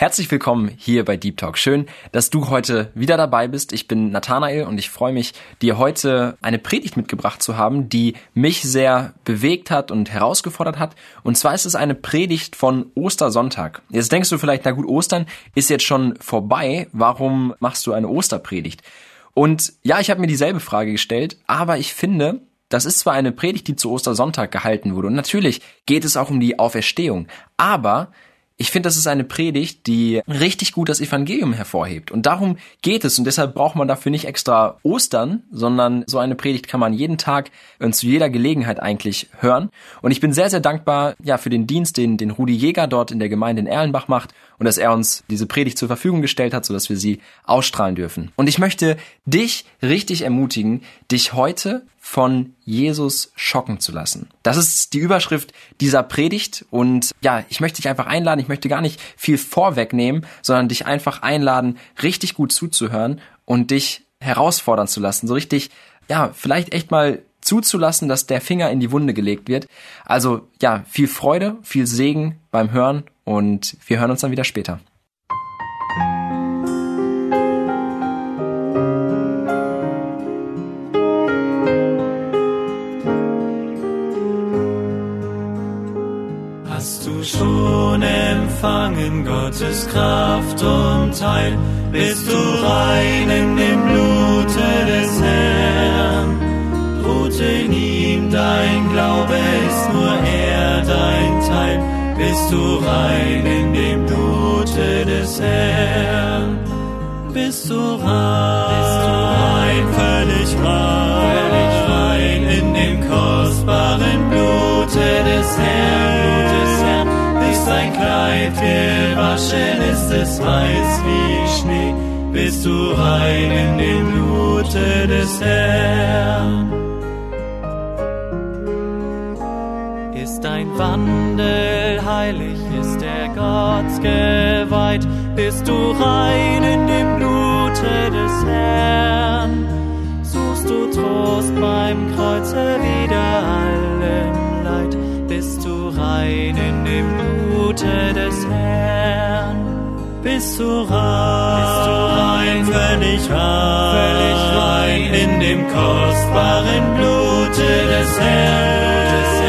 Herzlich willkommen hier bei Deep Talk. Schön, dass du heute wieder dabei bist. Ich bin Nathanael und ich freue mich, dir heute eine Predigt mitgebracht zu haben, die mich sehr bewegt hat und herausgefordert hat. Und zwar ist es eine Predigt von Ostersonntag. Jetzt denkst du vielleicht, na gut, Ostern ist jetzt schon vorbei. Warum machst du eine Osterpredigt? Und ja, ich habe mir dieselbe Frage gestellt, aber ich finde, das ist zwar eine Predigt, die zu Ostersonntag gehalten wurde. Und natürlich geht es auch um die Auferstehung. Aber ich finde, das ist eine Predigt, die richtig gut das Evangelium hervorhebt. Und darum geht es. Und deshalb braucht man dafür nicht extra Ostern, sondern so eine Predigt kann man jeden Tag und zu jeder Gelegenheit eigentlich hören. Und ich bin sehr, sehr dankbar, ja, für den Dienst, den, den Rudi Jäger dort in der Gemeinde in Erlenbach macht und dass er uns diese Predigt zur Verfügung gestellt hat, sodass wir sie ausstrahlen dürfen. Und ich möchte dich richtig ermutigen, dich heute von Jesus schocken zu lassen. Das ist die Überschrift dieser Predigt und ja, ich möchte dich einfach einladen, ich möchte gar nicht viel vorwegnehmen, sondern dich einfach einladen, richtig gut zuzuhören und dich herausfordern zu lassen, so richtig, ja, vielleicht echt mal zuzulassen, dass der Finger in die Wunde gelegt wird. Also ja, viel Freude, viel Segen beim Hören und wir hören uns dann wieder später. Hast du schon empfangen Gottes Kraft und Heil? Bist du rein in dem Blute des Herrn? Bist du rein in dem Blute des Herrn? Bist du rein, völlig rein, in dem kostbaren Blute des Herrn, des Herrn. Ist dein Kleid gewaschen, ist es weiß wie Schnee. Bist du rein in dem Blute des Herrn? Ist dein Wandel heilig, ist der Gott geweiht, bist du rein in dem Blute des Herrn. Suchst du Trost beim Kreuze wieder allem Leid, bist du rein in dem Blute des Herrn. Bist du rein, bist du rein, völlig rein, völlig rein in dem kostbaren Blute des Herrn,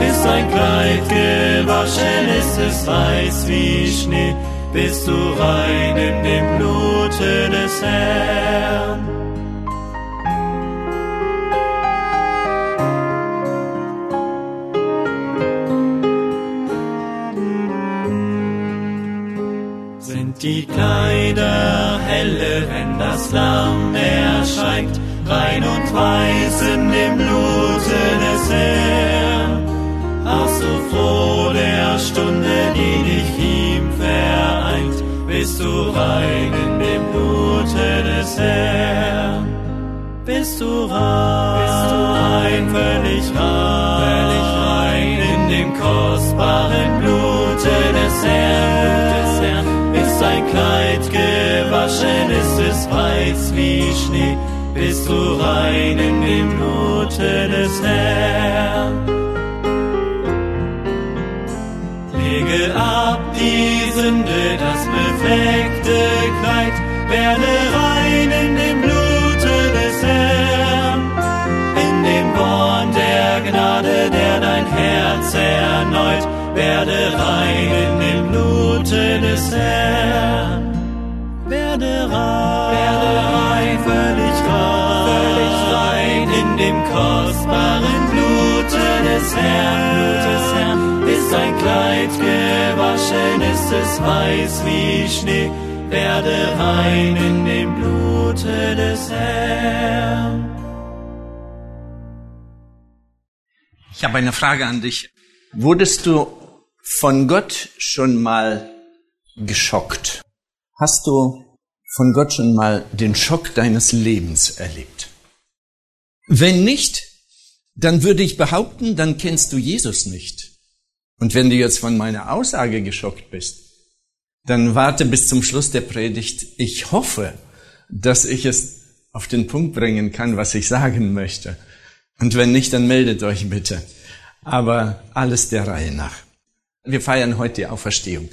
Ist dein Kleid gewaschen, ist es weiß wie Schnee, bist du rein in dem Blute des Herrn. Sind die Kleider helle, wenn das Lamm erscheint, rein und weiß in dem Blute des Herrn. Ach so froh der Stunde, die dich ihm vereint, bist du rein in dem Blute des Herrn. Bist du rein, völlig rein, völlig rein in dem kostbaren Blute des Herrn, des Herrn. Ist dein Kleid gewaschen, ist es weiß wie Schnee, bist du rein in dem Blute des Herrn. Befleckte Kleid, werde rein in dem Blute des Herrn, in dem Born der Gnade, der dein Herz erneut, werde rein in dem Blute des Herrn, werde rein, werde rein, völlig rein, völlig rein in dem kostbaren Blute des Herrn, Blut des Herrn ist ein Kleid gewaschen, ist es weiß wie Schnee, werde rein in dem Blute des Herrn. Ich habe eine Frage an dich. Wurdest du von Gott schon mal geschockt? Hast du von Gott schon mal den Schock deines Lebens erlebt? Wenn nicht, dann würde ich behaupten, dann kennst du Jesus nicht. Und wenn du jetzt von meiner Aussage geschockt bist, dann warte bis zum Schluss der Predigt. Ich hoffe, dass ich es auf den Punkt bringen kann, was ich sagen möchte. Und wenn nicht, dann meldet euch bitte. Aber alles der Reihe nach. Wir feiern heute die Auferstehung.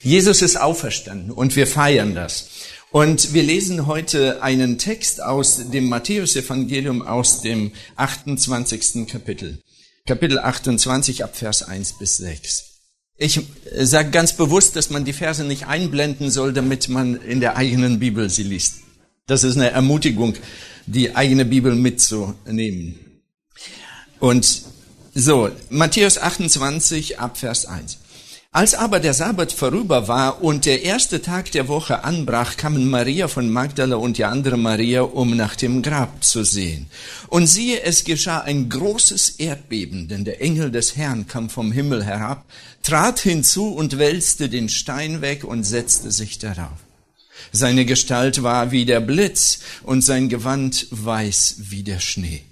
Jesus ist auferstanden und wir feiern das. Und wir lesen heute einen Text aus dem Matthäusevangelium aus dem 28. Kapitel. Kapitel 28 ab Vers 1 bis 6. Ich sage ganz bewusst, dass man die Verse nicht einblenden soll, damit man in der eigenen Bibel sie liest. Das ist eine Ermutigung, die eigene Bibel mitzunehmen. Und so, Matthäus 28 ab Vers 1. Als aber der Sabbat vorüber war und der erste Tag der Woche anbrach, kamen Maria von Magdala und die andere Maria, um nach dem Grab zu sehen. Und siehe, es geschah ein großes Erdbeben, denn der Engel des Herrn kam vom Himmel herab, trat hinzu und wälzte den Stein weg und setzte sich darauf. Seine Gestalt war wie der Blitz und sein Gewand weiß wie der Schnee.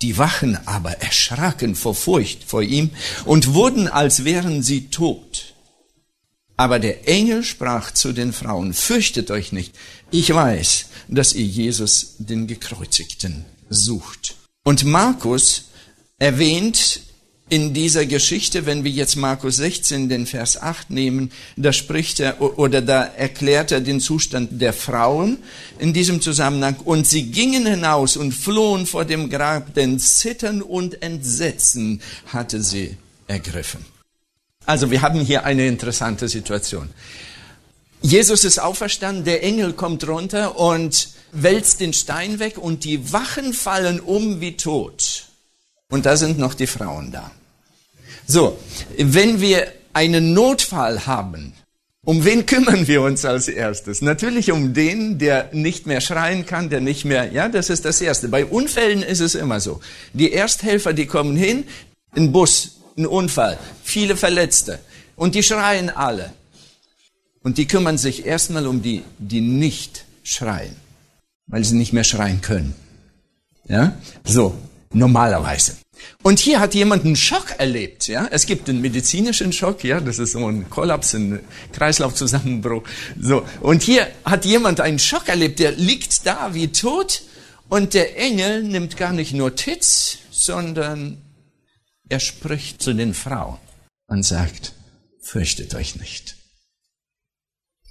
Die Wachen aber erschraken vor Furcht vor ihm und wurden, als wären sie tot. Aber der Engel sprach zu den Frauen, fürchtet euch nicht, ich weiß, dass ihr Jesus, den Gekreuzigten, sucht. Und Markus erwähnt in dieser Geschichte, wenn wir jetzt Markus 16, den Vers 8 nehmen, da spricht er oder da erklärt er den Zustand der Frauen in diesem Zusammenhang. Und sie gingen hinaus und flohen vor dem Grab, denn Zittern und Entsetzen hatte sie ergriffen. Also wir haben hier eine interessante Situation. Jesus ist auferstanden, der Engel kommt runter und wälzt den Stein weg und die Wachen fallen um wie tot. Und da sind noch die Frauen da. So, wenn wir einen Notfall haben, um wen kümmern wir uns als erstes? Natürlich um den, der nicht mehr schreien kann, der nicht mehr, ja, das ist das Erste. Bei Unfällen ist es immer so. Die Ersthelfer, die kommen hin, ein Bus, ein Unfall, viele Verletzte und die schreien alle. Und die kümmern sich erstmal um die, die nicht schreien, weil sie nicht mehr schreien können. Ja, so, normalerweise. Und hier hat jemand einen Schock erlebt, ja. Es gibt einen medizinischen Schock, ja. Das ist so ein Kollaps, ein Kreislaufzusammenbruch. So. Und hier hat jemand einen Schock erlebt, der liegt da wie tot und der Engel nimmt gar nicht Notiz, sondern er spricht zu den Frauen und sagt, fürchtet euch nicht.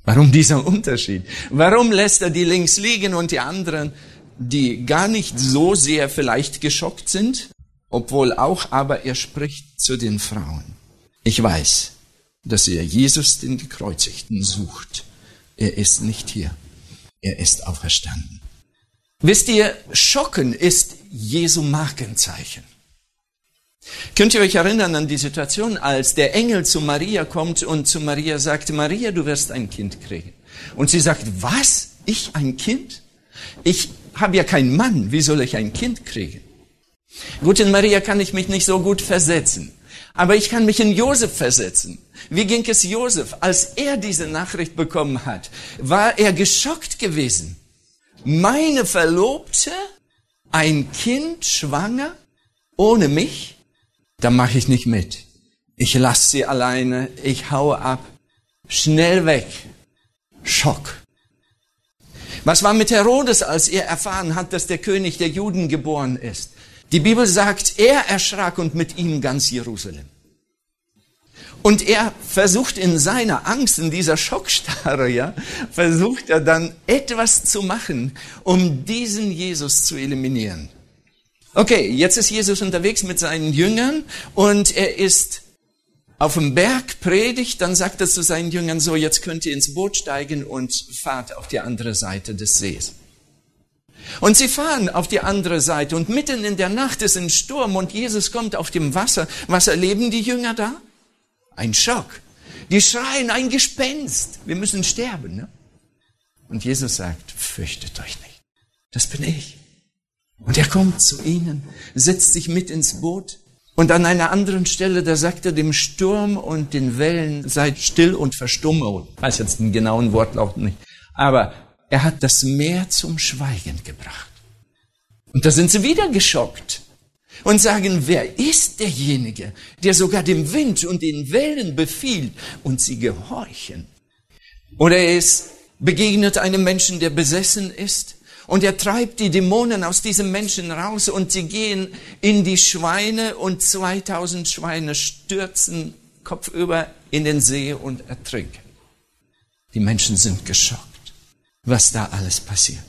Warum dieser Unterschied? Warum lässt er die links liegen und die anderen, die gar nicht so sehr vielleicht geschockt sind, obwohl auch aber er spricht zu den Frauen. Ich weiß, dass ihr Jesus den Gekreuzigten sucht. Er ist nicht hier. Er ist auferstanden. Wisst ihr, Schocken ist Jesu Markenzeichen. Könnt ihr euch erinnern an die Situation, als der Engel zu Maria kommt und zu Maria sagt, Maria, du wirst ein Kind kriegen. Und sie sagt, was? Ich ein Kind? Ich habe ja keinen Mann. Wie soll ich ein Kind kriegen? Gut, in Maria kann ich mich nicht so gut versetzen. Aber ich kann mich in Josef versetzen. Wie ging es Josef? Als er diese Nachricht bekommen hat, war er geschockt gewesen. Meine Verlobte, ein Kind schwanger, ohne mich? Da mache ich nicht mit. Ich lasse sie alleine, ich haue ab. Schnell weg. Schock. Was war mit Herodes, als er erfahren hat, dass der König der Juden geboren ist? Die Bibel sagt, er erschrak und mit ihm ganz Jerusalem. Und er versucht in seiner Angst, in dieser Schockstarre, ja, versucht er dann etwas zu machen, um diesen Jesus zu eliminieren. Okay, jetzt ist Jesus unterwegs mit seinen Jüngern und er ist auf dem Berg predigt, dann sagt er zu seinen Jüngern so, jetzt könnt ihr ins Boot steigen und fahrt auf die andere Seite des Sees. Und sie fahren auf die andere Seite und mitten in der Nacht ist ein Sturm und Jesus kommt auf dem Wasser. Was erleben die Jünger da? Ein Schock. Die schreien, ein Gespenst. Wir müssen sterben. Ne? Und Jesus sagt, fürchtet euch nicht. Das bin ich. Und er kommt zu ihnen, setzt sich mit ins Boot. Und an einer anderen Stelle, da sagt er dem Sturm und den Wellen, seid still und verstumme. Ich weiß jetzt den genauen Wortlaut nicht. Aber Er hat das Meer zum Schweigen gebracht. Und da sind sie wieder geschockt und sagen, wer ist derjenige, der sogar dem Wind und den Wellen befiehlt und sie gehorchen? Oder es begegnet einem Menschen, der besessen ist und er treibt die Dämonen aus diesem Menschen raus und sie gehen in die Schweine und 2000 Schweine stürzen kopfüber in den See und ertrinken. Die Menschen sind geschockt, was da alles passiert.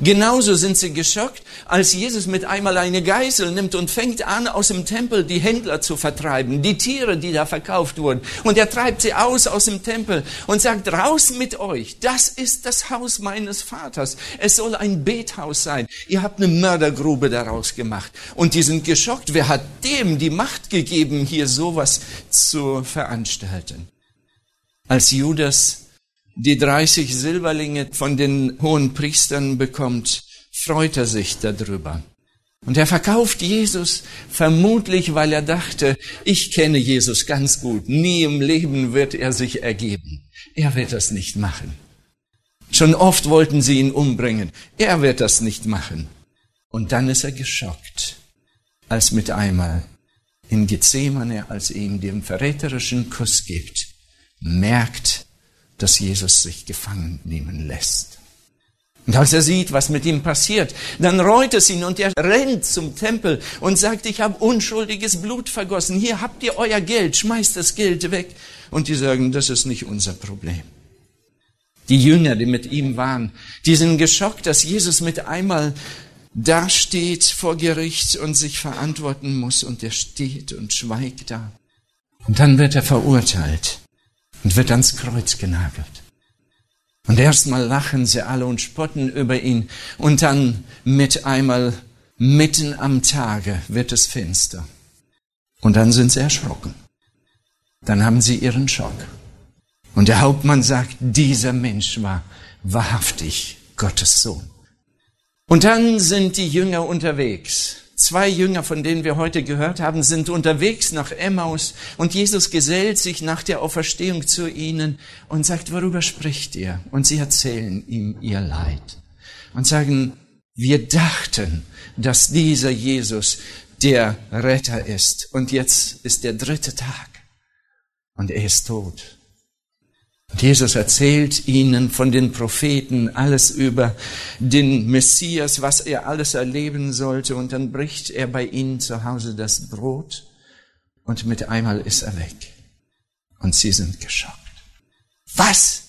Genauso sind sie geschockt, als Jesus mit einmal eine Geißel nimmt und fängt an, aus dem Tempel die Händler zu vertreiben, die Tiere, die da verkauft wurden. Und er treibt sie aus aus dem Tempel und sagt, raus mit euch, das ist das Haus meines Vaters. Es soll ein Bethaus sein. Ihr habt eine Mördergrube daraus gemacht. Und die sind geschockt. Wer hat dem die Macht gegeben, hier sowas zu veranstalten? Als Judas die 30 Silberlinge von den hohen Priestern bekommt, freut er sich darüber. Und er verkauft Jesus vermutlich, weil er dachte, ich kenne Jesus ganz gut, nie im Leben wird er sich ergeben. Er wird das nicht machen. Schon oft wollten sie ihn umbringen. Er wird das nicht machen. Und dann ist er geschockt, als mit einmal in Gethsemane, als er ihm den verräterischen Kuss gibt, merkt, dass Jesus sich gefangen nehmen lässt. Und als er sieht, was mit ihm passiert, dann reut es ihn und er rennt zum Tempel und sagt, ich habe unschuldiges Blut vergossen. Hier habt ihr euer Geld, schmeißt das Geld weg. Und die sagen, das ist nicht unser Problem. Die Jünger, die mit ihm waren, die sind geschockt, dass Jesus mit einmal dasteht vor Gericht und sich verantworten muss und er steht und schweigt da. Und dann wird er verurteilt und wird ans Kreuz genagelt. Und erstmal lachen sie alle und spotten über ihn und dann mit einmal mitten am Tage wird es finster. Und dann sind sie erschrocken. Dann haben sie ihren Schock. Und der Hauptmann sagt, dieser Mensch war wahrhaftig Gottes Sohn. Und dann sind die Jünger unterwegs Zwei Jünger, von denen wir heute gehört haben, sind unterwegs nach Emmaus und Jesus gesellt sich nach der Auferstehung zu ihnen und sagt, worüber spricht ihr? Und sie erzählen ihm ihr Leid und sagen, wir dachten, dass dieser Jesus der Retter ist und jetzt ist der dritte Tag und er ist tot. Jesus erzählt ihnen von den Propheten alles über den Messias, was er alles erleben sollte. Und dann bricht er bei ihnen zu Hause das Brot und mit einmal ist er weg. Und sie sind geschockt. Was?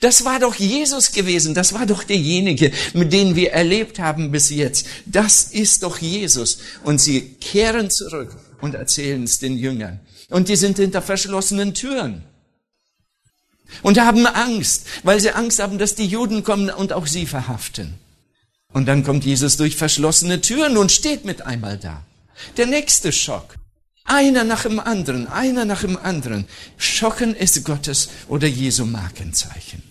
Das war doch Jesus gewesen. Das war doch derjenige, mit dem wir erlebt haben bis jetzt. Das ist doch Jesus. Und sie kehren zurück und erzählen es den Jüngern. Und die sind hinter verschlossenen Türen und haben Angst, weil sie Angst haben, dass die Juden kommen und auch sie verhaften. Und dann kommt Jesus durch verschlossene Türen und steht mit einmal da. Der nächste Schock. Einer nach dem anderen, einer nach dem anderen. Schocken ist Gottes oder Jesu Markenzeichen.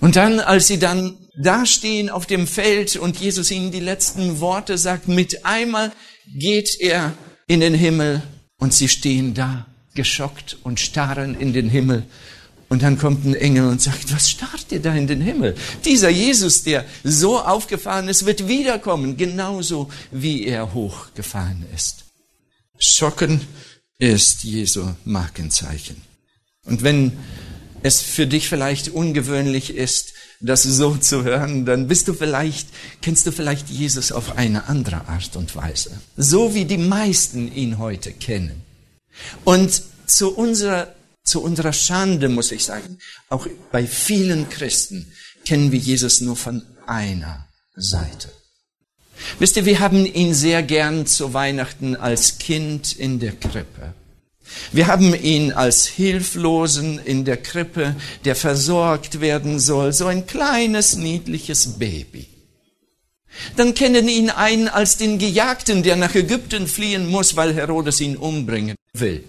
Und dann, als sie dann dastehen auf dem Feld und Jesus ihnen die letzten Worte sagt, mit einmal geht er in den Himmel und sie stehen da, geschockt und starren in den Himmel und dann kommt ein Engel und sagt, was starrt ihr da in den Himmel? Dieser Jesus, der so aufgefahren ist, wird wiederkommen, genauso wie er hochgefahren ist. Schocken ist Jesu Markenzeichen. Und wenn es für dich vielleicht ungewöhnlich ist, das so zu hören, dann bist du vielleicht, kennst du vielleicht Jesus auf eine andere Art und Weise. So wie die meisten ihn heute kennen. Und zu unserer zu unserer Schande muss ich sagen, auch bei vielen Christen kennen wir Jesus nur von einer Seite. Wisst ihr, wir haben ihn sehr gern zu Weihnachten als Kind in der Krippe. Wir haben ihn als Hilflosen in der Krippe, der versorgt werden soll, so ein kleines, niedliches Baby. Dann kennen ihn einen als den Gejagten, der nach Ägypten fliehen muss, weil Herodes ihn umbringen will.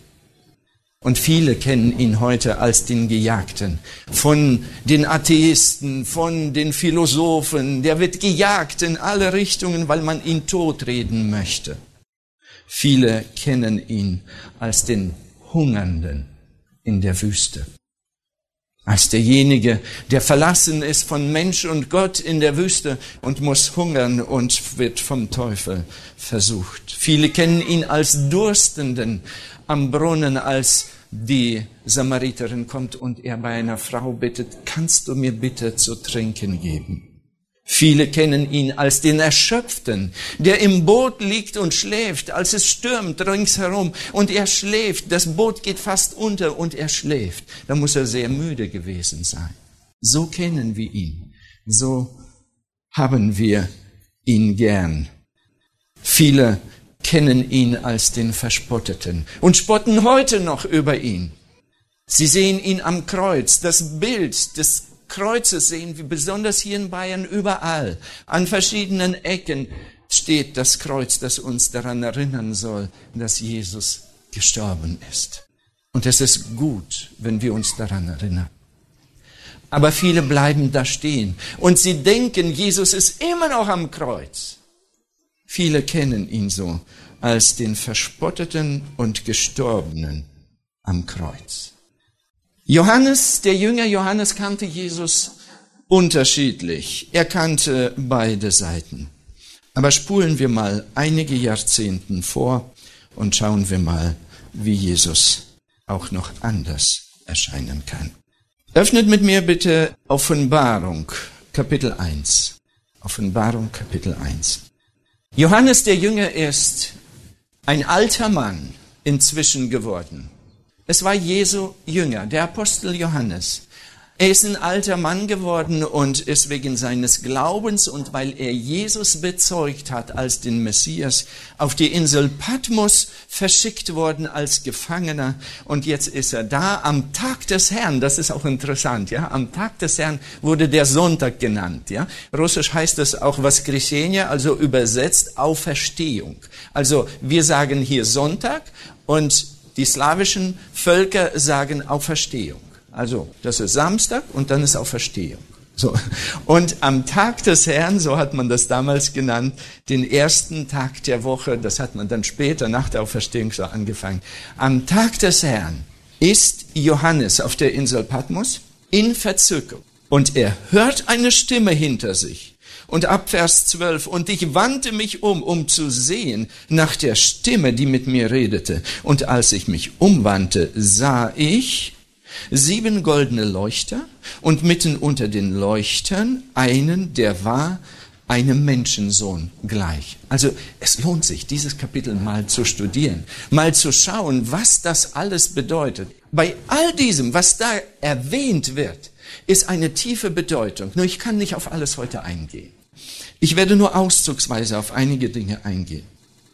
Und viele kennen ihn heute als den Gejagten. Von den Atheisten, von den Philosophen. Der wird gejagt in alle Richtungen, weil man ihn totreden möchte. Viele kennen ihn als den Hungernden in der Wüste. als derjenige, der verlassen ist von Mensch und Gott in der Wüste und muss hungern und wird vom Teufel versucht. Viele kennen ihn als Durstenden am Brunnen, als die Samariterin kommt und er bei einer Frau bittet, kannst du mir bitte zu trinken geben? Viele kennen ihn als den Erschöpften, der im Boot liegt und schläft, als es stürmt ringsherum und er schläft, das Boot geht fast unter und er schläft. Da muss er sehr müde gewesen sein. So kennen wir ihn. So haben wir ihn gern. Viele kennen ihn als den Verspotteten und spotten heute noch über ihn. Sie sehen ihn am Kreuz, das Bild des Kreuze sehen wir besonders hier in Bayern überall. An verschiedenen Ecken steht das Kreuz, das uns daran erinnern soll, dass Jesus gestorben ist. Und es ist gut, wenn wir uns daran erinnern. Aber viele bleiben da stehen und sie denken, Jesus ist immer noch am Kreuz. Viele kennen ihn so als den Verspotteten und Gestorbenen am Kreuz. Johannes, der Jünger Johannes kannte Jesus unterschiedlich. Er kannte beide Seiten. Aber spulen wir mal einige Jahrzehnten vor und schauen wir mal, wie Jesus auch noch anders erscheinen kann. Öffnet mit mir bitte Offenbarung, Kapitel 1. Offenbarung, Kapitel 1. Johannes der Jünger ist ein alter Mann inzwischen geworden. Es war Jesu Jünger, der Apostel Johannes. Er ist ein alter Mann geworden und ist wegen seines Glaubens und weil er Jesus bezeugt hat als den Messias auf die Insel Patmos verschickt worden als Gefangener und jetzt ist er da am Tag des Herrn. Das ist auch interessant, ja. Am Tag des Herrn wurde der Sonntag genannt, ja. Russisch heißt das auch was Christiania, also übersetzt Auferstehung. Also wir sagen hier Sonntag und die slawischen Völker sagen Auferstehung. Also, das ist Samstag und dann ist Auferstehung. So. Und am Tag des Herrn, so hat man das damals genannt, den ersten Tag der Woche, das hat man dann später nach der Auferstehung so angefangen. Am Tag des Herrn ist Johannes auf der Insel Patmos in Verzückung. Und er hört eine Stimme hinter sich. Und ab Vers 12, und ich wandte mich um, um zu sehen nach der Stimme, die mit mir redete. Und als ich mich umwandte, sah ich sieben goldene Leuchter und mitten unter den Leuchtern einen, der war einem Menschensohn gleich. Also es lohnt sich, dieses Kapitel mal zu studieren, mal zu schauen, was das alles bedeutet. Bei all diesem, was da erwähnt wird, ist eine tiefe Bedeutung. Nur ich kann nicht auf alles heute eingehen. Ich werde nur auszugsweise auf einige Dinge eingehen.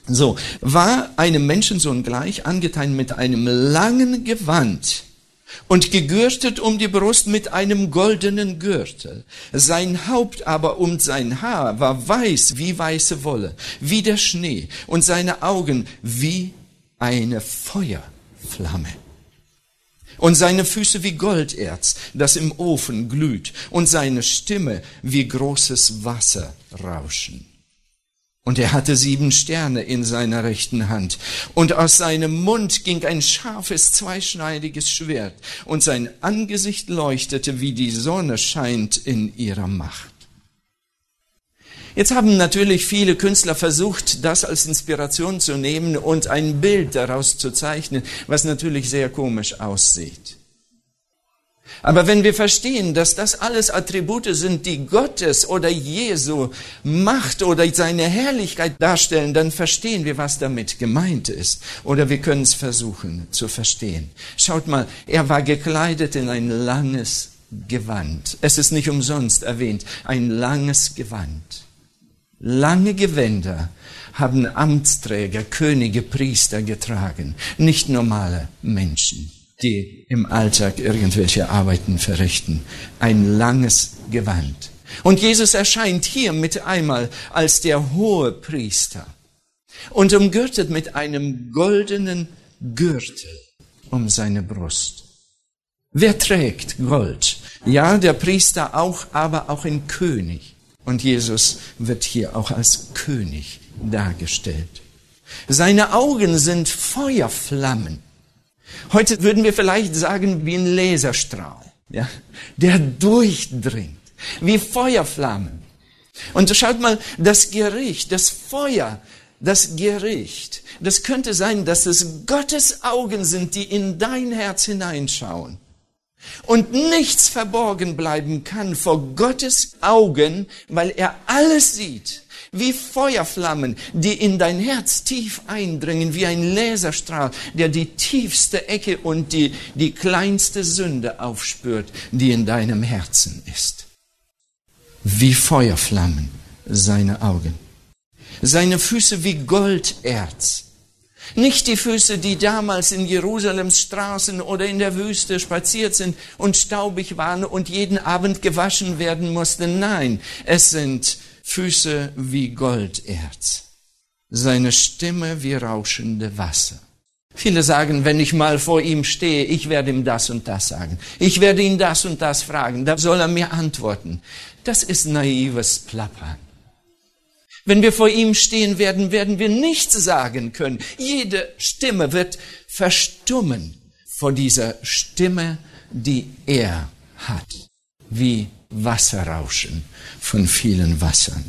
So, war einem Menschensohn gleich, angetan mit einem langen Gewand und gegürtet um die Brust mit einem goldenen Gürtel. Sein Haupt aber und sein Haar war weiß wie weiße Wolle, wie der Schnee, und seine Augen wie eine Feuerflamme und seine Füße wie Golderz, das im Ofen glüht, und seine Stimme wie großes Wasserrauschen. Und er hatte sieben Sterne in seiner rechten Hand, und aus seinem Mund ging ein scharfes, zweischneidiges Schwert, und sein Angesicht leuchtete, wie die Sonne scheint in ihrer Macht. Jetzt haben natürlich viele Künstler versucht, das als Inspiration zu nehmen und ein Bild daraus zu zeichnen, was natürlich sehr komisch aussieht. Aber wenn wir verstehen, dass das alles Attribute sind, die Gottes oder Jesu Macht oder seine Herrlichkeit darstellen, dann verstehen wir, was damit gemeint ist. Oder wir können es versuchen zu verstehen. Schaut mal, er war gekleidet in ein langes Gewand. Es ist nicht umsonst erwähnt, ein langes Gewand. Lange Gewänder haben Amtsträger, Könige, Priester getragen, nicht normale Menschen, die im Alltag irgendwelche Arbeiten verrichten. Ein langes Gewand. Und Jesus erscheint hier mit einmal als der hohe Priester und umgürtet mit einem goldenen Gürtel um seine Brust. Wer trägt Gold? Ja, der Priester auch, aber auch ein König. Und Jesus wird hier auch als König dargestellt. Seine Augen sind Feuerflammen. Heute würden wir vielleicht sagen wie ein Laserstrahl. ja, der durchdringt, wie Feuerflammen. Und schaut mal, das Gericht, das Feuer, das Gericht, das könnte sein, dass es Gottes Augen sind, die in dein Herz hineinschauen. Und nichts verborgen bleiben kann vor Gottes Augen, weil er alles sieht wie Feuerflammen, die in dein Herz tief eindringen, wie ein Laserstrahl, der die tiefste Ecke und die, die kleinste Sünde aufspürt, die in deinem Herzen ist. Wie Feuerflammen seine Augen. Seine Füße wie Golderz. Nicht die Füße, die damals in Jerusalems Straßen oder in der Wüste spaziert sind und staubig waren und jeden Abend gewaschen werden mussten. Nein, es sind Füße wie Golderz, seine Stimme wie rauschende Wasser. Viele sagen, wenn ich mal vor ihm stehe, ich werde ihm das und das sagen. Ich werde ihn das und das fragen. Da soll er mir antworten. Das ist naives Plappern. Wenn wir vor ihm stehen werden, werden wir nichts sagen können. Jede Stimme wird verstummen vor dieser Stimme, die er hat, wie Wasserrauschen von vielen Wassern.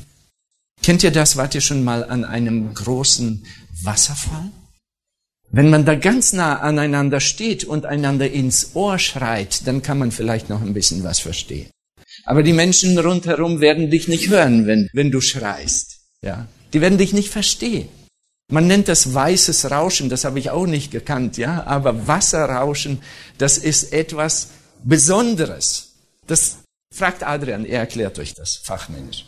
Kennt ihr das? Wart ihr schon mal an einem großen Wasserfall? Wenn man da ganz nah aneinander steht und einander ins Ohr schreit, dann kann man vielleicht noch ein bisschen was verstehen. Aber die Menschen rundherum werden dich nicht hören, wenn, wenn du schreist. Ja, die werden dich nicht verstehen. Man nennt das weißes Rauschen, das habe ich auch nicht gekannt, ja, aber Wasserrauschen, das ist etwas Besonderes. Das Fragt Adrian, er erklärt euch das fachmännisch.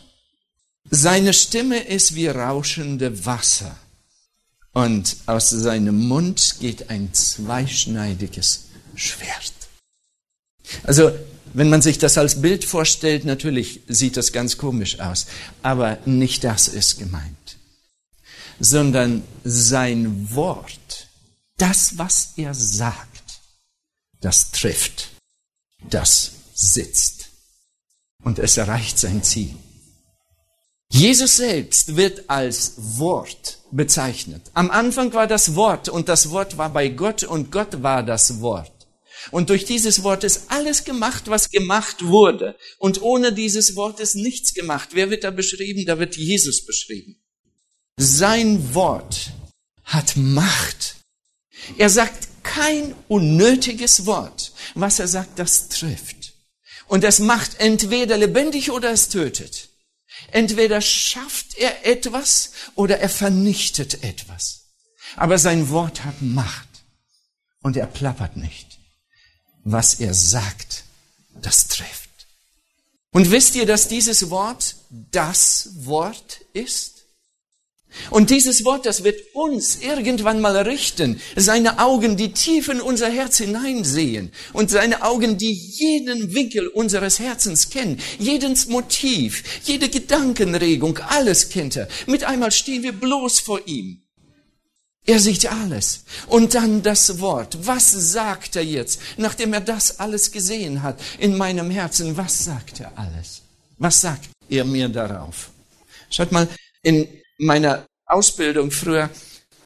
Seine Stimme ist wie rauschende Wasser. Und aus seinem Mund geht ein zweischneidiges Schwert. Also, wenn man sich das als Bild vorstellt, natürlich sieht das ganz komisch aus. Aber nicht das ist gemeint. Sondern sein Wort, das, was er sagt, das trifft, das sitzt und es erreicht sein Ziel. Jesus selbst wird als Wort bezeichnet. Am Anfang war das Wort und das Wort war bei Gott und Gott war das Wort. Und durch dieses Wort ist alles gemacht, was gemacht wurde. Und ohne dieses Wort ist nichts gemacht. Wer wird da beschrieben? Da wird Jesus beschrieben. Sein Wort hat Macht. Er sagt kein unnötiges Wort. Was er sagt, das trifft. Und es macht entweder lebendig oder es tötet. Entweder schafft er etwas oder er vernichtet etwas. Aber sein Wort hat Macht und er plappert nicht. Was er sagt, das trifft. Und wisst ihr, dass dieses Wort das Wort ist? Und dieses Wort, das wird uns irgendwann mal richten. Seine Augen, die tief in unser Herz hineinsehen. Und seine Augen, die jeden Winkel unseres Herzens kennen. Jedes Motiv, jede Gedankenregung, alles kennt er. Mit einmal stehen wir bloß vor ihm. Er sieht alles. Und dann das Wort. Was sagt er jetzt, nachdem er das alles gesehen hat in meinem Herzen? Was sagt er alles? Was sagt er mir darauf? Schaut mal, in meiner Ausbildung früher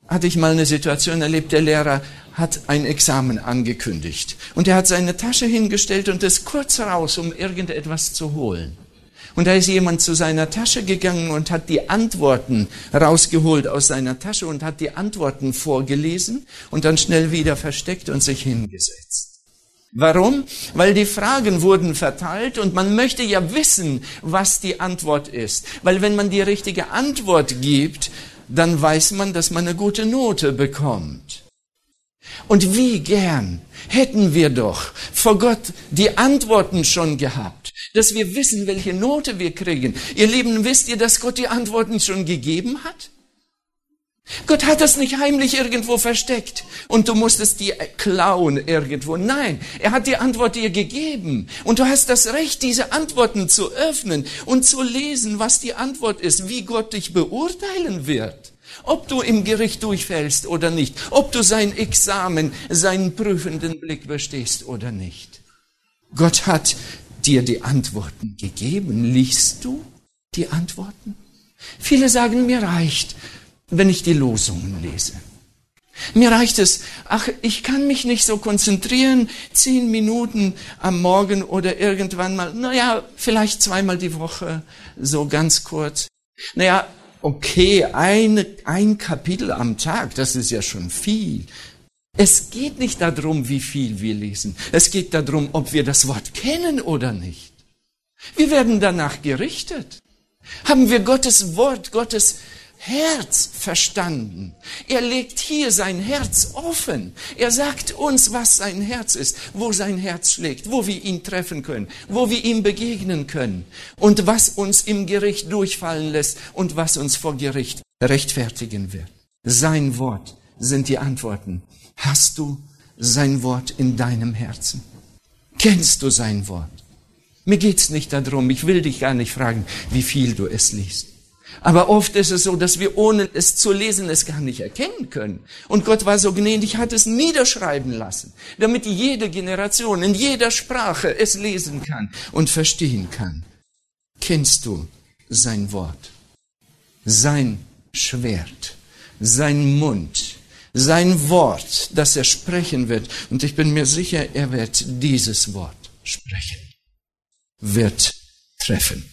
hatte ich mal eine Situation erlebt, der Lehrer hat ein Examen angekündigt. Und er hat seine Tasche hingestellt und ist kurz raus, um irgendetwas zu holen. Und da ist jemand zu seiner Tasche gegangen und hat die Antworten rausgeholt aus seiner Tasche und hat die Antworten vorgelesen und dann schnell wieder versteckt und sich hingesetzt. Warum? Weil die Fragen wurden verteilt und man möchte ja wissen, was die Antwort ist. Weil wenn man die richtige Antwort gibt, dann weiß man, dass man eine gute Note bekommt. Und wie gern hätten wir doch vor Gott die Antworten schon gehabt, dass wir wissen, welche Note wir kriegen. Ihr Lieben, wisst ihr, dass Gott die Antworten schon gegeben hat? Gott hat das nicht heimlich irgendwo versteckt und du musstest die klauen irgendwo. Nein, er hat die Antwort dir gegeben und du hast das Recht, diese Antworten zu öffnen und zu lesen, was die Antwort ist, wie Gott dich beurteilen wird. Ob du im Gericht durchfällst oder nicht, ob du sein Examen, seinen prüfenden Blick bestehst oder nicht. Gott hat dir die Antworten gegeben. Liest du die Antworten? Viele sagen, mir reicht, wenn ich die Losungen lese. Mir reicht es, ach, ich kann mich nicht so konzentrieren, zehn Minuten am Morgen oder irgendwann mal, naja, vielleicht zweimal die Woche, so ganz kurz. Naja, okay, eine, ein Kapitel am Tag, das ist ja schon viel. Es geht nicht darum, wie viel wir lesen. Es geht darum, ob wir das Wort kennen oder nicht. Wir werden danach gerichtet. Haben wir Gottes Wort, Gottes Herz verstanden. Er legt hier sein Herz offen. Er sagt uns, was sein Herz ist, wo sein Herz schlägt, wo wir ihn treffen können, wo wir ihm begegnen können und was uns im Gericht durchfallen lässt und was uns vor Gericht rechtfertigen wird. Sein Wort sind die Antworten. Hast du sein Wort in deinem Herzen? Kennst du sein Wort? Mir geht's nicht darum, ich will dich gar nicht fragen, wie viel du es liest. Aber oft ist es so, dass wir ohne es zu lesen es gar nicht erkennen können. Und Gott war so gnädig, hat es niederschreiben lassen, damit jede Generation in jeder Sprache es lesen kann und verstehen kann. Kennst du sein Wort, sein Schwert, sein Mund, sein Wort, das er sprechen wird? Und ich bin mir sicher, er wird dieses Wort sprechen, wird treffen.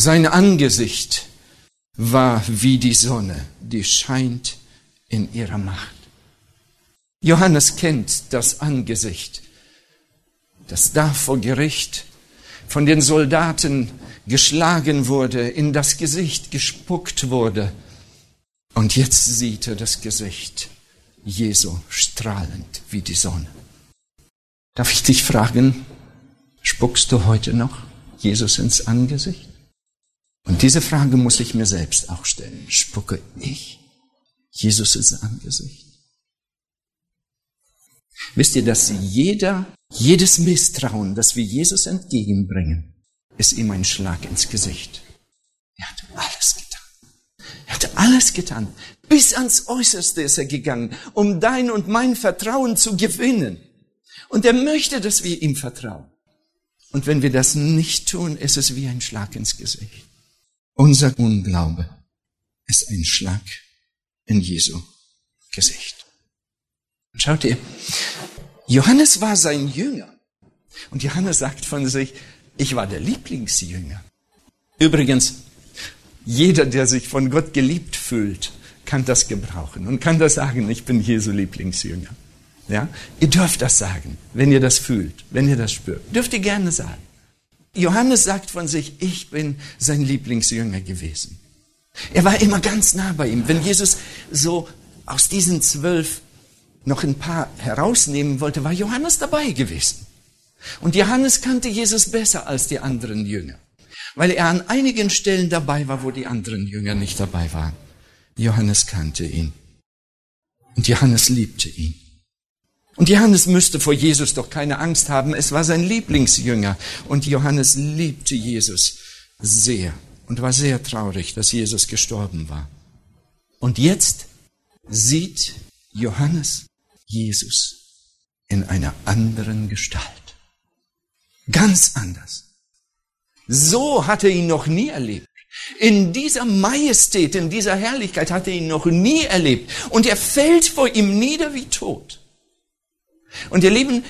Sein Angesicht war wie die Sonne, die scheint in ihrer Macht. Johannes kennt das Angesicht, das da vor Gericht von den Soldaten geschlagen wurde, in das Gesicht gespuckt wurde. Und jetzt sieht er das Gesicht Jesu strahlend wie die Sonne. Darf ich dich fragen, spuckst du heute noch Jesus ins Angesicht? Und diese Frage muss ich mir selbst auch stellen. Spucke ich Jesus ins Angesicht? Wisst ihr, dass jeder, jedes Misstrauen, das wir Jesus entgegenbringen, ist ihm ein Schlag ins Gesicht. Er hat alles getan. Er hat alles getan. Bis ans Äußerste ist er gegangen, um dein und mein Vertrauen zu gewinnen. Und er möchte, dass wir ihm vertrauen. Und wenn wir das nicht tun, ist es wie ein Schlag ins Gesicht. Unser Unglaube ist ein Schlag in Jesu Gesicht. Schaut ihr, Johannes war sein Jünger. Und Johannes sagt von sich, ich war der Lieblingsjünger. Übrigens, jeder, der sich von Gott geliebt fühlt, kann das gebrauchen und kann das sagen, ich bin Jesu Lieblingsjünger. Ja? Ihr dürft das sagen, wenn ihr das fühlt, wenn ihr das spürt. Dürft ihr gerne sagen. Johannes sagt von sich, ich bin sein Lieblingsjünger gewesen. Er war immer ganz nah bei ihm. Wenn Jesus so aus diesen zwölf noch ein paar herausnehmen wollte, war Johannes dabei gewesen. Und Johannes kannte Jesus besser als die anderen Jünger, weil er an einigen Stellen dabei war, wo die anderen Jünger nicht dabei waren. Johannes kannte ihn. Und Johannes liebte ihn. Und Johannes müsste vor Jesus doch keine Angst haben. Es war sein Lieblingsjünger. Und Johannes liebte Jesus sehr und war sehr traurig, dass Jesus gestorben war. Und jetzt sieht Johannes Jesus in einer anderen Gestalt. Ganz anders. So hat er ihn noch nie erlebt. In dieser Majestät, in dieser Herrlichkeit hat er ihn noch nie erlebt. Und er fällt vor ihm nieder wie tot. Und ihr Lieben,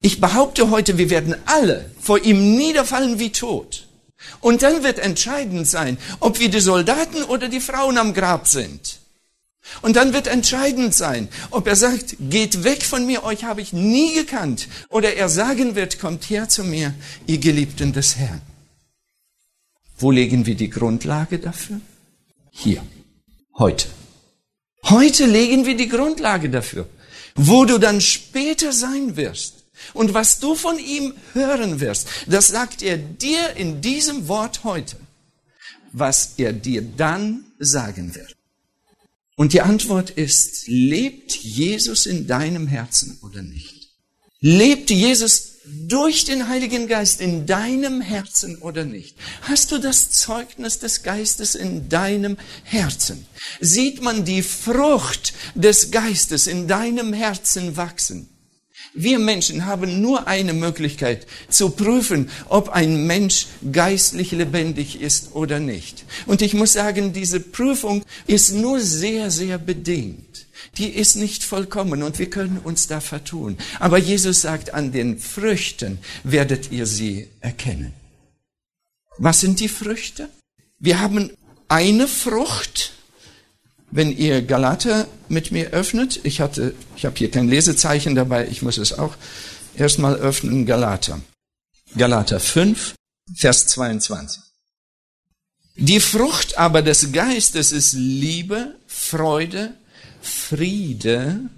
ich behaupte heute, wir werden alle vor ihm niederfallen wie tot. Und dann wird entscheidend sein, ob wir die Soldaten oder die Frauen am Grab sind. Und dann wird entscheidend sein, ob er sagt, geht weg von mir, euch habe ich nie gekannt. Oder er sagen wird, kommt her zu mir, ihr Geliebten des Herrn. Wo legen wir die Grundlage dafür? Hier. Heute. Heute legen wir die Grundlage dafür wo du dann später sein wirst und was du von ihm hören wirst, das sagt er dir in diesem Wort heute, was er dir dann sagen wird. Und die Antwort ist, lebt Jesus in deinem Herzen oder nicht? Lebt Jesus durch den Heiligen Geist in deinem Herzen oder nicht? Hast du das Zeugnis des Geistes in deinem Herzen? Sieht man die Frucht des Geistes in deinem Herzen wachsen? Wir Menschen haben nur eine Möglichkeit zu prüfen, ob ein Mensch geistlich lebendig ist oder nicht. Und ich muss sagen, diese Prüfung ist nur sehr, sehr bedingt. Die ist nicht vollkommen und wir können uns da vertun. Aber Jesus sagt, an den Früchten werdet ihr sie erkennen. Was sind die Früchte? Wir haben eine Frucht. Wenn ihr Galater mit mir öffnet, ich hatte, ich habe hier kein Lesezeichen dabei, ich muss es auch erstmal öffnen, Galater. Galater 5, Vers 22. Die Frucht aber des Geistes ist Liebe, Freude, Friede,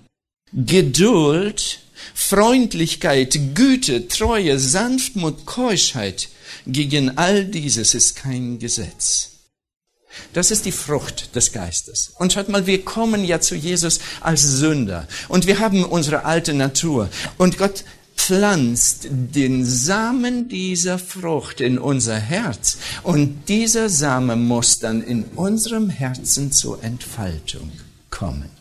Geduld, Freundlichkeit, Güte, Treue, Sanftmut, Keuschheit. Gegen all dieses ist kein Gesetz. Das ist die Frucht des Geistes. Und schaut mal, wir kommen ja zu Jesus als Sünder und wir haben unsere alte Natur und Gott pflanzt den Samen dieser Frucht in unser Herz und dieser Same muss dann in unserem Herzen zur Entfaltung kommen.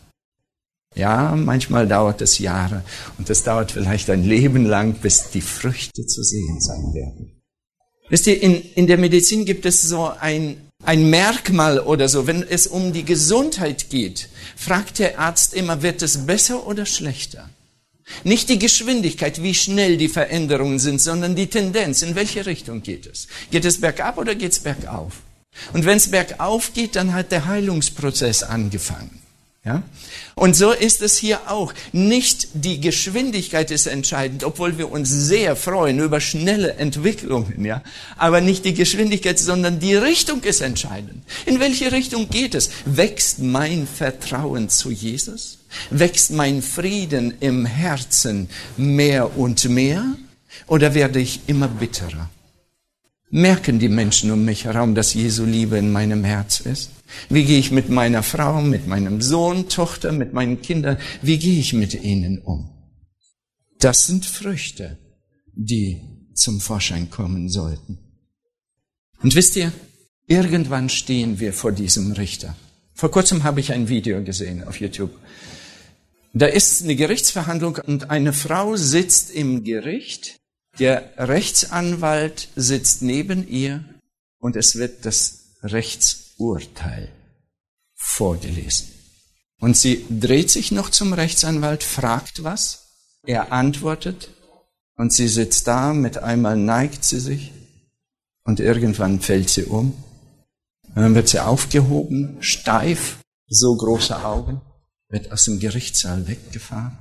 Ja, manchmal dauert es Jahre und es dauert vielleicht ein Leben lang, bis die Früchte zu sehen sein werden. Wisst ihr, in, in der Medizin gibt es so ein, ein Merkmal oder so, wenn es um die Gesundheit geht, fragt der Arzt immer, wird es besser oder schlechter? Nicht die Geschwindigkeit, wie schnell die Veränderungen sind, sondern die Tendenz, in welche Richtung geht es? Geht es bergab oder geht es bergauf? Und wenn es bergauf geht, dann hat der Heilungsprozess angefangen. Ja? Und so ist es hier auch. Nicht die Geschwindigkeit ist entscheidend, obwohl wir uns sehr freuen über schnelle Entwicklungen, ja. Aber nicht die Geschwindigkeit, sondern die Richtung ist entscheidend. In welche Richtung geht es? Wächst mein Vertrauen zu Jesus? Wächst mein Frieden im Herzen mehr und mehr? Oder werde ich immer bitterer? Merken die Menschen um mich herum, dass Jesu Liebe in meinem Herz ist? Wie gehe ich mit meiner Frau, mit meinem Sohn, Tochter, mit meinen Kindern, wie gehe ich mit ihnen um? Das sind Früchte, die zum Vorschein kommen sollten. Und wisst ihr, irgendwann stehen wir vor diesem Richter. Vor kurzem habe ich ein Video gesehen auf YouTube. Da ist eine Gerichtsverhandlung und eine Frau sitzt im Gericht, der Rechtsanwalt sitzt neben ihr und es wird das Rechtsurteil vorgelesen. Und sie dreht sich noch zum Rechtsanwalt, fragt was, er antwortet und sie sitzt da, mit einmal neigt sie sich und irgendwann fällt sie um. Und dann wird sie aufgehoben, steif, so große Augen wird aus dem Gerichtssaal weggefahren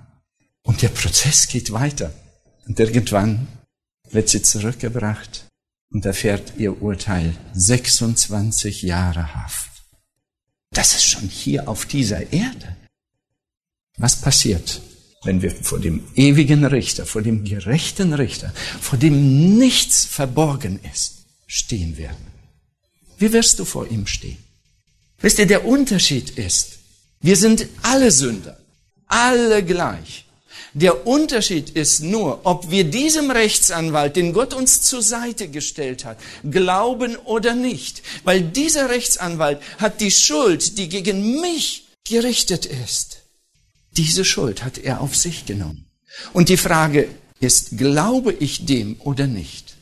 und der Prozess geht weiter. Und irgendwann wird sie zurückgebracht und erfährt ihr Urteil 26 Jahre Haft. Das ist schon hier auf dieser Erde. Was passiert, wenn wir vor dem ewigen Richter, vor dem gerechten Richter, vor dem nichts verborgen ist, stehen werden? Wie wirst du vor ihm stehen? Wisst ihr, der Unterschied ist, wir sind alle Sünder, alle gleich. Der Unterschied ist nur, ob wir diesem Rechtsanwalt, den Gott uns zur Seite gestellt hat, glauben oder nicht. Weil dieser Rechtsanwalt hat die Schuld, die gegen mich gerichtet ist. Diese Schuld hat er auf sich genommen. Und die Frage ist, glaube ich dem oder nicht?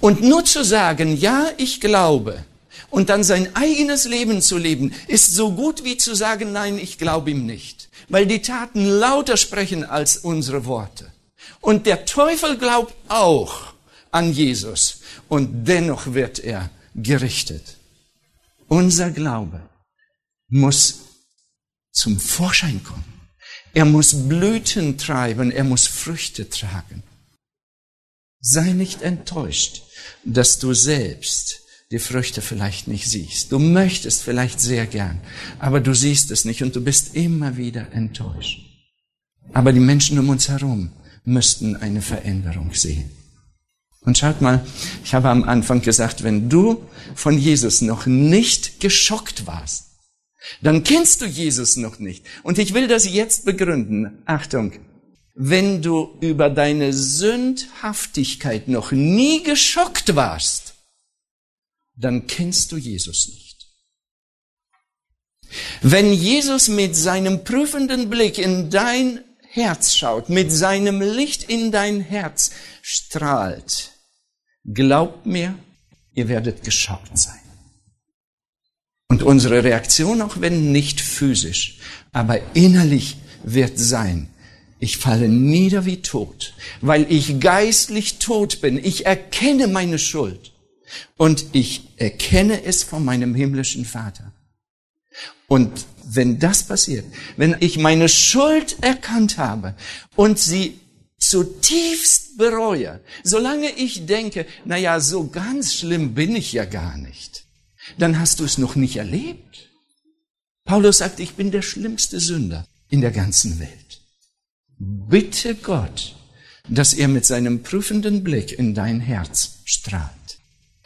Und nur zu sagen, ja, ich glaube, und dann sein eigenes Leben zu leben, ist so gut wie zu sagen, nein, ich glaube ihm nicht. Weil die Taten lauter sprechen als unsere Worte. Und der Teufel glaubt auch an Jesus. Und dennoch wird er gerichtet. Unser Glaube muss zum Vorschein kommen. Er muss Blüten treiben, er muss Früchte tragen. Sei nicht enttäuscht, dass du selbst die Früchte vielleicht nicht siehst. Du möchtest vielleicht sehr gern, aber du siehst es nicht und du bist immer wieder enttäuscht. Aber die Menschen um uns herum müssten eine Veränderung sehen. Und schaut mal, ich habe am Anfang gesagt, wenn du von Jesus noch nicht geschockt warst, dann kennst du Jesus noch nicht. Und ich will das jetzt begründen. Achtung. Wenn du über deine Sündhaftigkeit noch nie geschockt warst, dann kennst du Jesus nicht. Wenn Jesus mit seinem prüfenden Blick in dein Herz schaut, mit seinem Licht in dein Herz strahlt, glaubt mir, ihr werdet geschockt sein. Und unsere Reaktion, auch wenn nicht physisch, aber innerlich wird sein, ich falle nieder wie tot, weil ich geistlich tot bin. Ich erkenne meine Schuld und ich erkenne es von meinem himmlischen Vater. Und wenn das passiert, wenn ich meine Schuld erkannt habe und sie zutiefst bereue, solange ich denke, na ja, so ganz schlimm bin ich ja gar nicht, dann hast du es noch nicht erlebt. Paulus sagt, ich bin der schlimmste Sünder in der ganzen Welt. Bitte Gott, dass er mit seinem prüfenden Blick in dein Herz strahlt.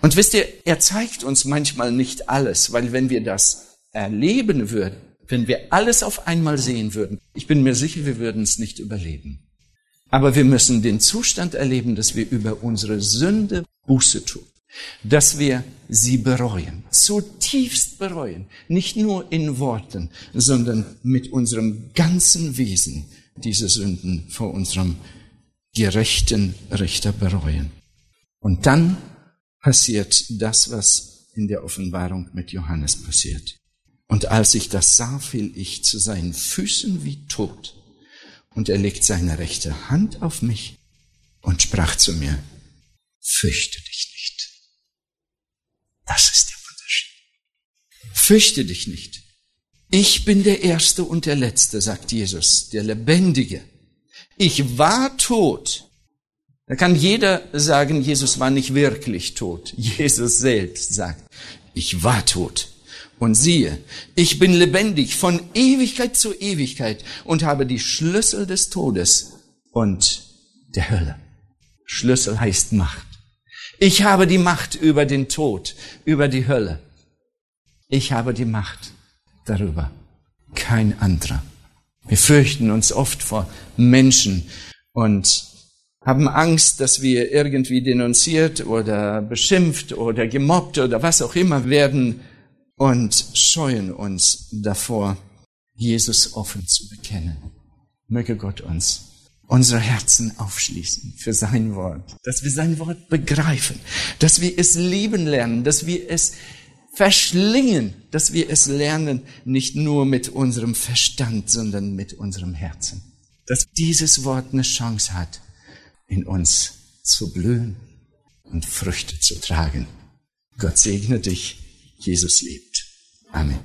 Und wisst ihr, er zeigt uns manchmal nicht alles, weil wenn wir das erleben würden, wenn wir alles auf einmal sehen würden, ich bin mir sicher, wir würden es nicht überleben. Aber wir müssen den Zustand erleben, dass wir über unsere Sünde Buße tun, dass wir sie bereuen, zutiefst bereuen, nicht nur in Worten, sondern mit unserem ganzen Wesen diese Sünden vor unserem gerechten Richter bereuen. Und dann passiert das, was in der Offenbarung mit Johannes passiert. Und als ich das sah, fiel ich zu seinen Füßen wie tot. Und er legt seine rechte Hand auf mich und sprach zu mir, fürchte dich nicht. Das ist der Unterschied. Fürchte dich nicht. Ich bin der Erste und der Letzte, sagt Jesus, der Lebendige. Ich war tot. Da kann jeder sagen, Jesus war nicht wirklich tot. Jesus selbst sagt, ich war tot. Und siehe, ich bin lebendig von Ewigkeit zu Ewigkeit und habe die Schlüssel des Todes und der Hölle. Schlüssel heißt Macht. Ich habe die Macht über den Tod, über die Hölle. Ich habe die Macht darüber. Kein anderer. Wir fürchten uns oft vor Menschen und haben Angst, dass wir irgendwie denunziert oder beschimpft oder gemobbt oder was auch immer werden und scheuen uns davor, Jesus offen zu bekennen. Möge Gott uns unsere Herzen aufschließen für sein Wort, dass wir sein Wort begreifen, dass wir es lieben lernen, dass wir es verschlingen, dass wir es lernen, nicht nur mit unserem Verstand, sondern mit unserem Herzen. Dass dieses Wort eine Chance hat, in uns zu blühen und Früchte zu tragen. Gott segne dich. Jesus lebt. Amen.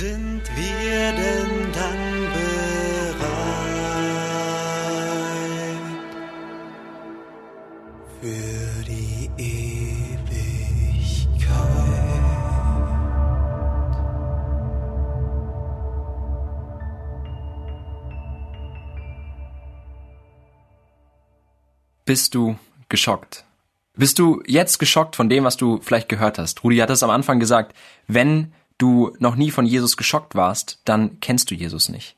Sind wir denn dann bereit für die Ewigkeit? Bist du geschockt? Bist du jetzt geschockt von dem, was du vielleicht gehört hast? Rudi hat es am Anfang gesagt, wenn du noch nie von Jesus geschockt warst, dann kennst du Jesus nicht.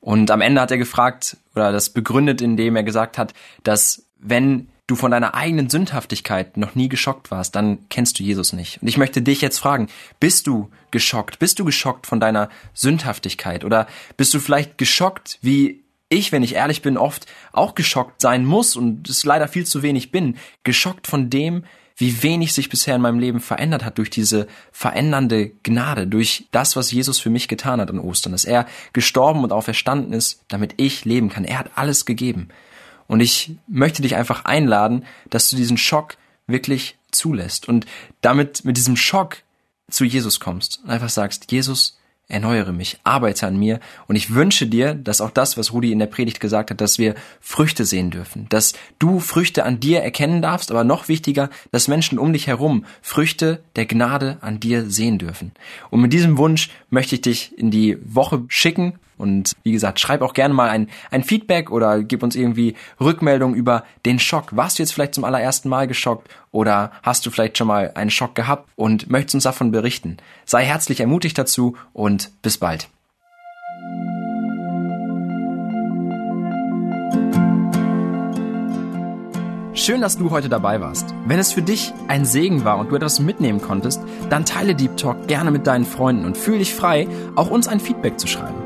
Und am Ende hat er gefragt oder das begründet, indem er gesagt hat, dass wenn du von deiner eigenen Sündhaftigkeit noch nie geschockt warst, dann kennst du Jesus nicht. Und ich möchte dich jetzt fragen, bist du geschockt? Bist du geschockt von deiner Sündhaftigkeit? Oder bist du vielleicht geschockt, wie ich, wenn ich ehrlich bin, oft auch geschockt sein muss und es leider viel zu wenig bin, geschockt von dem, wie wenig sich bisher in meinem Leben verändert hat durch diese verändernde Gnade, durch das, was Jesus für mich getan hat an Ostern, dass er gestorben und auferstanden ist, damit ich leben kann. Er hat alles gegeben. Und ich möchte dich einfach einladen, dass du diesen Schock wirklich zulässt und damit mit diesem Schock zu Jesus kommst und einfach sagst, Jesus, erneuere mich, arbeite an mir und ich wünsche dir, dass auch das, was Rudi in der Predigt gesagt hat, dass wir Früchte sehen dürfen, dass du Früchte an dir erkennen darfst, aber noch wichtiger, dass Menschen um dich herum Früchte der Gnade an dir sehen dürfen. Und mit diesem Wunsch möchte ich dich in die Woche schicken und wie gesagt, schreib auch gerne mal ein, ein Feedback oder gib uns irgendwie Rückmeldung über den Schock. Warst du jetzt vielleicht zum allerersten Mal geschockt oder hast du vielleicht schon mal einen Schock gehabt und möchtest uns davon berichten? Sei herzlich ermutigt dazu und bis bald. Schön, dass du heute dabei warst. Wenn es für dich ein Segen war und du etwas mitnehmen konntest, dann teile Deep Talk gerne mit deinen Freunden und fühle dich frei, auch uns ein Feedback zu schreiben.